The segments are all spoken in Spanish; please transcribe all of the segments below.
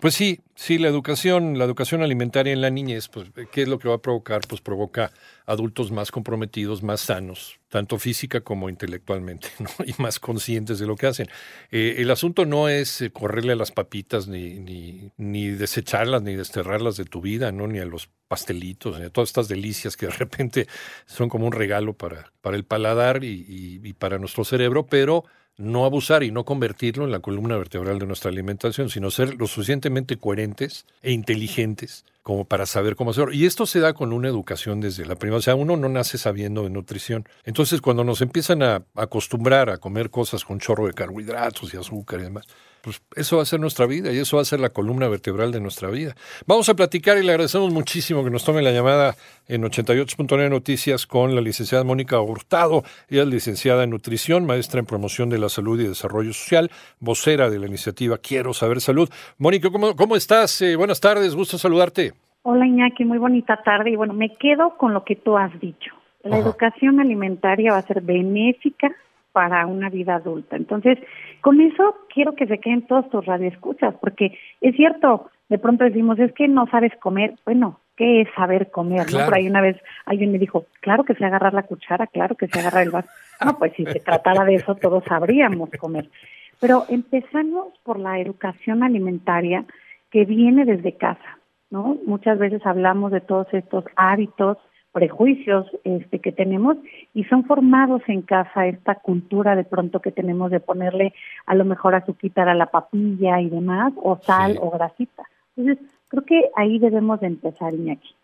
Pues sí, sí, la educación, la educación alimentaria en la niñez, pues, ¿qué es lo que va a provocar? Pues provoca adultos más comprometidos, más sanos, tanto física como intelectualmente, ¿no? y más conscientes de lo que hacen. Eh, el asunto no es eh, correrle a las papitas, ni, ni, ni desecharlas, ni desterrarlas de tu vida, ¿no? Ni a los pastelitos, ni a todas estas delicias que de repente son como un regalo para, para el paladar y, y, y para nuestro cerebro, pero no abusar y no convertirlo en la columna vertebral de nuestra alimentación, sino ser lo suficientemente coherentes e inteligentes como para saber cómo hacerlo. Y esto se da con una educación desde la primera. O sea, uno no nace sabiendo de nutrición. Entonces, cuando nos empiezan a acostumbrar a comer cosas con chorro de carbohidratos y azúcar y demás, pues eso va a ser nuestra vida y eso va a ser la columna vertebral de nuestra vida. Vamos a platicar y le agradecemos muchísimo que nos tome la llamada en 88.9 Noticias con la licenciada Mónica Hurtado. Ella es licenciada en nutrición, maestra en promoción de la salud y desarrollo social, vocera de la iniciativa Quiero Saber Salud. Mónica, ¿cómo, cómo estás? Eh, buenas tardes, gusto saludarte. Hola Iñaki, muy bonita tarde y bueno, me quedo con lo que tú has dicho. La Ajá. educación alimentaria va a ser benéfica para una vida adulta. Entonces, con eso quiero que se queden todos tus radioescuchas, porque es cierto, de pronto decimos, es que no sabes comer. Bueno, ¿qué es saber comer? Claro. ¿no? Por ahí una vez alguien me dijo, claro que sé agarrar la cuchara, claro que sé agarrar el vaso. No, pues si se tratara de eso, todos sabríamos comer. Pero empezamos por la educación alimentaria que viene desde casa, ¿no? Muchas veces hablamos de todos estos hábitos, prejuicios este, que tenemos y son formados en casa esta cultura de pronto que tenemos de ponerle a lo mejor azuquitar a la papilla y demás, o sal Sí. o grasita. Entonces, creo que ahí debemos de empezar, Iñaki.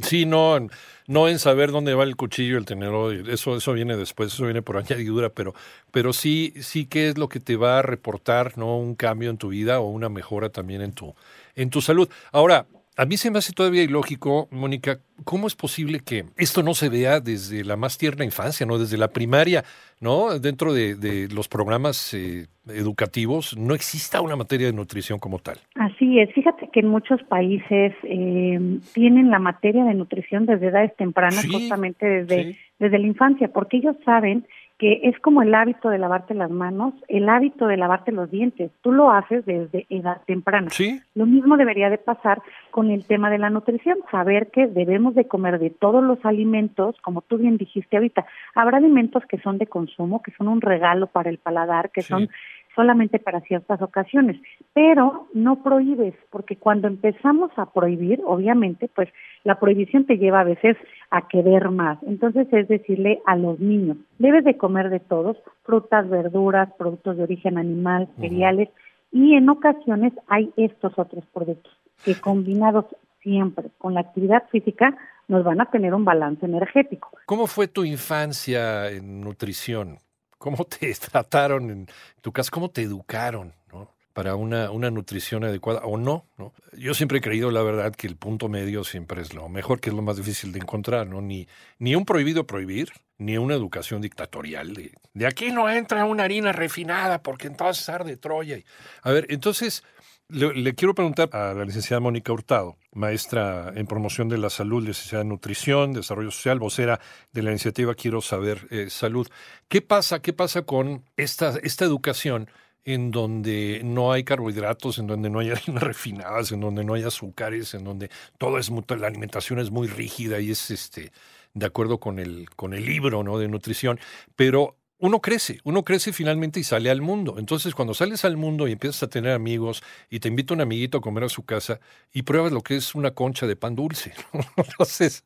Sí, no, en- no en saber dónde va el cuchillo, el tenedor, eso, eso viene después, eso viene por añadidura, pero, pero sí, sí qué es lo que te va a reportar, ¿no? Un cambio en tu vida o una mejora también en tu, en tu salud. Ahora, a mí se me hace todavía ilógico, Mónica, ¿cómo es posible que esto no se vea desde la más tierna infancia, ¿no? Desde la primaria, ¿no? Dentro de, de los programas eh, educativos no exista una materia de nutrición como tal. Así es, fíjate que en muchos países eh, tienen la materia de nutrición desde edades tempranas, Sí, justamente desde, sí. desde la infancia, porque ellos saben que es como el hábito de lavarte las manos, el hábito de lavarte los dientes. Tú lo haces desde edad temprana. Sí, Lo mismo debería de pasar con el tema de la nutrición, saber que debemos de comer de todos los alimentos, como tú bien dijiste ahorita. Habrá alimentos que son de consumo, que son un regalo para el paladar, que Sí. son solamente para ciertas ocasiones, pero no prohíbes, porque cuando empezamos a prohibir, obviamente, pues la prohibición te lleva a veces a querer más. Entonces es decirle a los niños, debes de comer de todos, frutas, verduras, productos de origen animal, cereales, y en ocasiones hay estos otros productos que combinados siempre con la actividad física nos van a tener un balance energético. ¿Cómo fue tu infancia en nutrición? ¿Cómo te trataron en tu casa? ¿Cómo te educaron ¿no? Para una, una nutrición adecuada o no, no? Yo siempre he creído, la verdad, que el punto medio siempre es lo mejor, que es lo más difícil de encontrar, ¿no? Ni, ni un prohibido prohibir, ni una educación dictatorial de, de aquí no entra una harina refinada porque entonces arde Troya. A ver, entonces le, quiero preguntar a la licenciada Mónica Hurtado, maestra en promoción de la salud, licenciada en nutrición, desarrollo social, vocera de la iniciativa Quiero Saber eh, Salud. ¿Qué pasa? ¿Qué pasa con esta, esta educación en donde no hay carbohidratos, en donde no hay harinas refinadas, en donde no hay azúcares, en donde todo es la alimentación es muy rígida y es este de acuerdo con el con el libro, ¿no? de nutrición, pero uno crece, uno crece finalmente y sale al mundo. Entonces, cuando sales al mundo y empiezas a tener amigos y te invita un amiguito a comer a su casa y pruebas lo que es una concha de pan dulce. Entonces,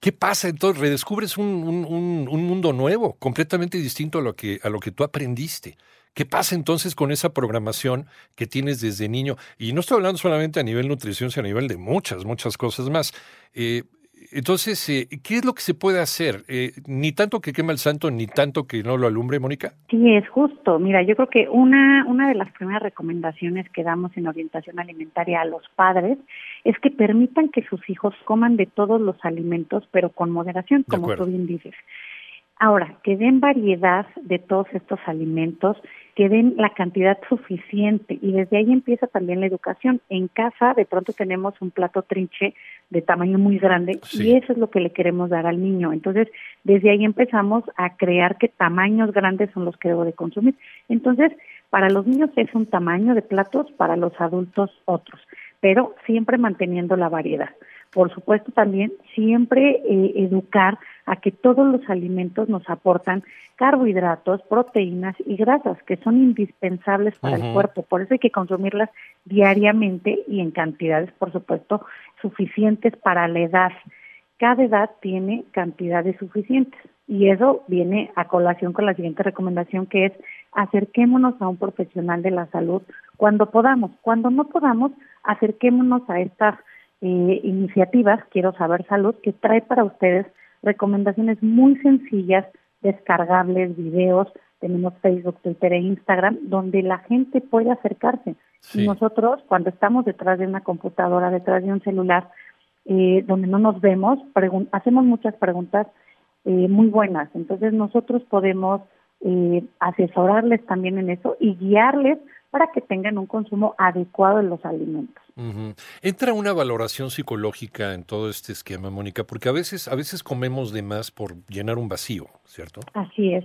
¿qué pasa? Entonces, redescubres un, un- un- un mundo nuevo, completamente distinto a lo, que, a lo que tú aprendiste. ¿Qué pasa entonces con esa programación que tienes desde niño? Y no estoy hablando solamente a nivel nutrición, sino a nivel de muchas, muchas cosas más. Eh, entonces, eh, ¿qué es lo que se puede hacer? Eh, ni tanto que quema el santo, ni tanto que no lo alumbre, Mónica. Sí, es justo. Mira, yo creo que una, una de las primeras recomendaciones que damos en orientación alimentaria a los padres es que permitan que sus hijos coman de todos los alimentos, pero con moderación, como tú bien dices. Ahora, que den variedad de todos estos alimentos, que den la cantidad suficiente y desde ahí empieza también la educación. En casa de pronto tenemos un plato trinche de tamaño muy grande y eso es lo que le queremos dar al niño. Entonces, desde ahí empezamos a crear que tamaños grandes son los que debo de consumir. Entonces, para los niños es un tamaño de platos, para los adultos otros, pero siempre manteniendo la variedad por supuesto también siempre eh, educar a que todos los alimentos nos aportan carbohidratos, proteínas y grasas que son indispensables para el cuerpo. Por eso hay que consumirlas diariamente y en cantidades, por supuesto, suficientes para la edad. Cada edad tiene cantidades suficientes y eso viene a colación con la siguiente recomendación que es acerquémonos a un profesional de la salud cuando podamos. Cuando no podamos, acerquémonos a estas eh, iniciativas, Quiero Saber Salud, que trae para ustedes recomendaciones muy sencillas, descargables, videos, tenemos Facebook, Twitter e Instagram, donde la gente puede acercarse. Y nosotros, cuando estamos detrás de una computadora, detrás de un celular, eh, donde no nos vemos, hacemos muchas preguntas eh, muy buenas. Entonces nosotros podemos eh, asesorarles también en eso y guiarles para que tengan un consumo adecuado de los alimentos. Entra una valoración psicológica en todo este esquema, Mónica, porque a veces, a veces comemos de más por llenar un vacío, ¿cierto? Así es.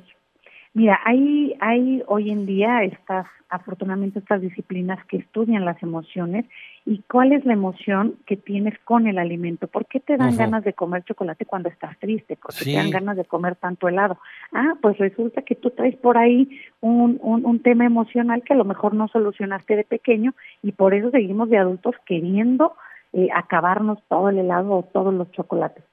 Mira, hay, hay hoy en día estas, afortunadamente estas disciplinas que estudian las emociones y cuál es la emoción que tienes con el alimento. ¿Por qué te dan ganas de comer chocolate cuando estás triste? ¿Por qué te dan ganas de comer tanto helado? Ah, pues resulta que tú traes por ahí un, un, un tema emocional que a lo mejor no solucionaste de pequeño y por eso seguimos de adultos queriendo eh, acabarnos todo el helado o todos los chocolates.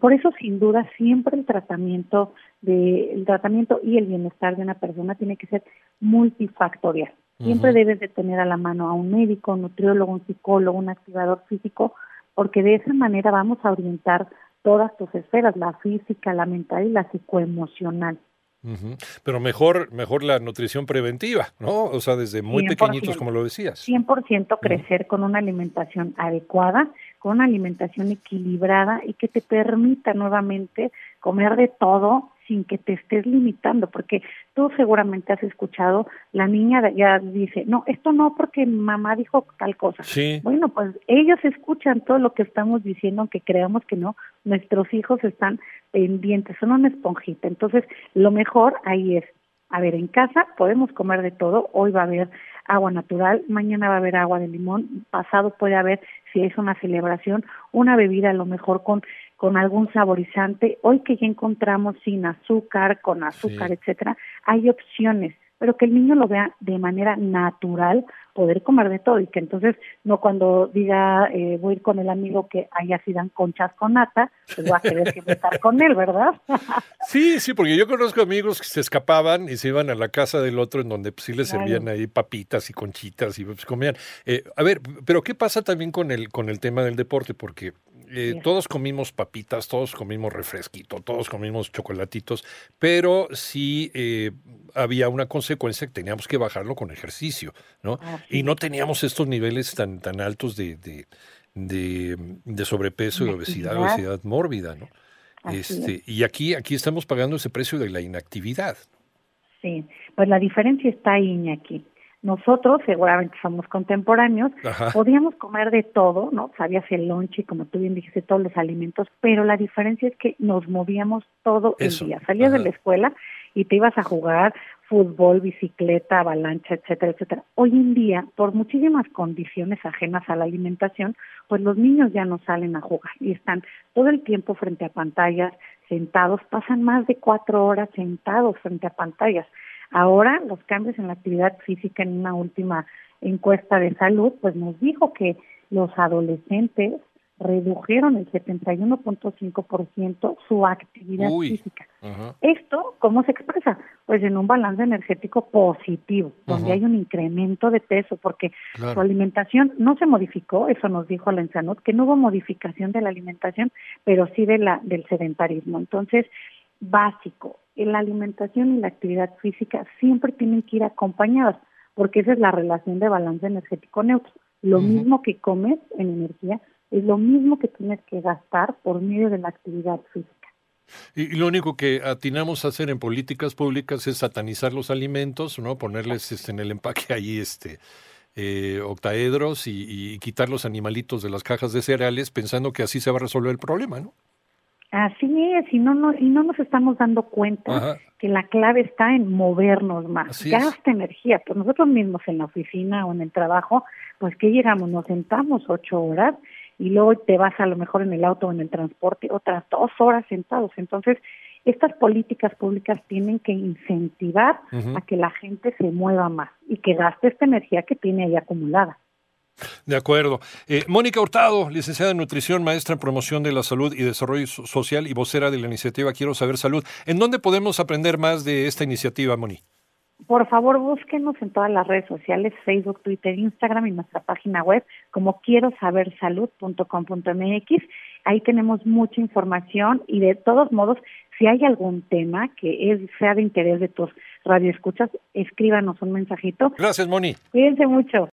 Por eso, sin duda, siempre el tratamiento de, el tratamiento y el bienestar de una persona tiene que ser multifactorial. Siempre debes de tener a la mano a un médico, un nutriólogo, un psicólogo, un activador físico, porque de esa manera vamos a orientar todas tus esferas, la física, la mental y la psicoemocional. Pero mejor, mejor la nutrición preventiva, ¿no? O sea, desde muy pequeñitos, como lo decías. 100% crecer con una alimentación adecuada, con una alimentación equilibrada y que te permita nuevamente comer de todo sin que te estés limitando, porque tú seguramente has escuchado, la niña ya dice, no, esto no porque mamá dijo tal cosa. Sí. Bueno, pues ellos escuchan todo lo que estamos diciendo, aunque creamos que no, nuestros hijos están pendientes, son una esponjita. Entonces, lo mejor ahí es, a ver, en casa podemos comer de todo, hoy va a haber agua natural, mañana va a haber agua de limón, pasado puede haber, si es una celebración, una bebida a lo mejor con, con algún saborizante. Hoy que ya encontramos sin azúcar, con azúcar, etcétera, hay opciones pero que el niño lo vea de manera natural, poder comer de todo y que entonces no cuando diga eh, voy a ir con el amigo que ahí así dan conchas con nata, pues va a querer que estar con él, ¿verdad? sí, sí, porque yo conozco amigos que se escapaban y se iban a la casa del otro en donde pues, sí les servían ahí papitas y conchitas y pues comían. Eh, a ver, pero ¿qué pasa también con el, con el tema del deporte? Porque eh, todos comimos papitas, todos comimos refresquito, todos comimos chocolatitos, pero sí eh, había una consecuencia que teníamos que bajarlo con ejercicio, ¿no? Y no teníamos estos niveles tan, tan altos de, de, de, sobrepeso y obesidad, obesidad mórbida, ¿no? Este, y aquí, aquí estamos pagando ese precio de la inactividad. Sí, pues la diferencia está ahí, aquí nosotros, seguramente somos contemporáneos, podíamos comer de todo, ¿no? Sabías el lonche, como tú bien dijiste, todos los alimentos, pero la diferencia es que nos movíamos todo el día. Salías de la escuela y te ibas a jugar fútbol, bicicleta, avalancha, etcétera, etcétera. Hoy en día, por muchísimas condiciones ajenas a la alimentación, pues los niños ya no salen a jugar y están todo el tiempo frente a pantallas, sentados, pasan más de cuatro horas sentados frente a pantallas. Ahora, los cambios en la actividad física en una última encuesta de salud, pues nos dijo que los adolescentes redujeron el 71.5% su actividad física. ¿Esto cómo se expresa? Pues en un balance energético positivo, donde hay un incremento de peso, porque su alimentación no se modificó, eso nos dijo la Ensanud, que no hubo modificación de la alimentación, pero sí de la, del sedentarismo. Entonces, básico, la alimentación y la actividad física siempre tienen que ir acompañadas, porque esa es la relación de balance energético neutro. Lo mismo que comes en energía es lo mismo que tienes que gastar por medio de la actividad física. Y, lo único que atinamos a hacer en políticas públicas es satanizar los alimentos, ¿no? Ponerles este, en el empaque ahí este eh, octaedros y, quitar los animalitos de las cajas de cereales pensando que así se va a resolver el problema, ¿no? Así es, y no, no, y no nos estamos dando cuenta que la clave está en movernos más. Gasta energía, pues nosotros mismos en la oficina o en el trabajo, pues que llegamos, nos sentamos ocho horas y luego te vas a lo mejor en el auto o en el transporte otras dos horas sentados. Entonces, estas políticas públicas tienen que incentivar a que la gente se mueva más y que gaste esta energía que tiene ahí acumulada. De acuerdo. Eh, Mónica Hurtado, licenciada en nutrición, maestra en promoción de la salud y desarrollo social y vocera de la iniciativa Quiero Saber Salud. ¿En dónde podemos aprender más de esta iniciativa, Moni? Por favor, búsquenos en todas las redes sociales, Facebook, Twitter, Instagram y nuestra página web como quiero saber salud.com.mx. Ahí tenemos mucha información y de todos modos, si hay algún tema que es, sea de interés de tus radioescuchas, escríbanos un mensajito. Gracias, Moni. Cuídense mucho.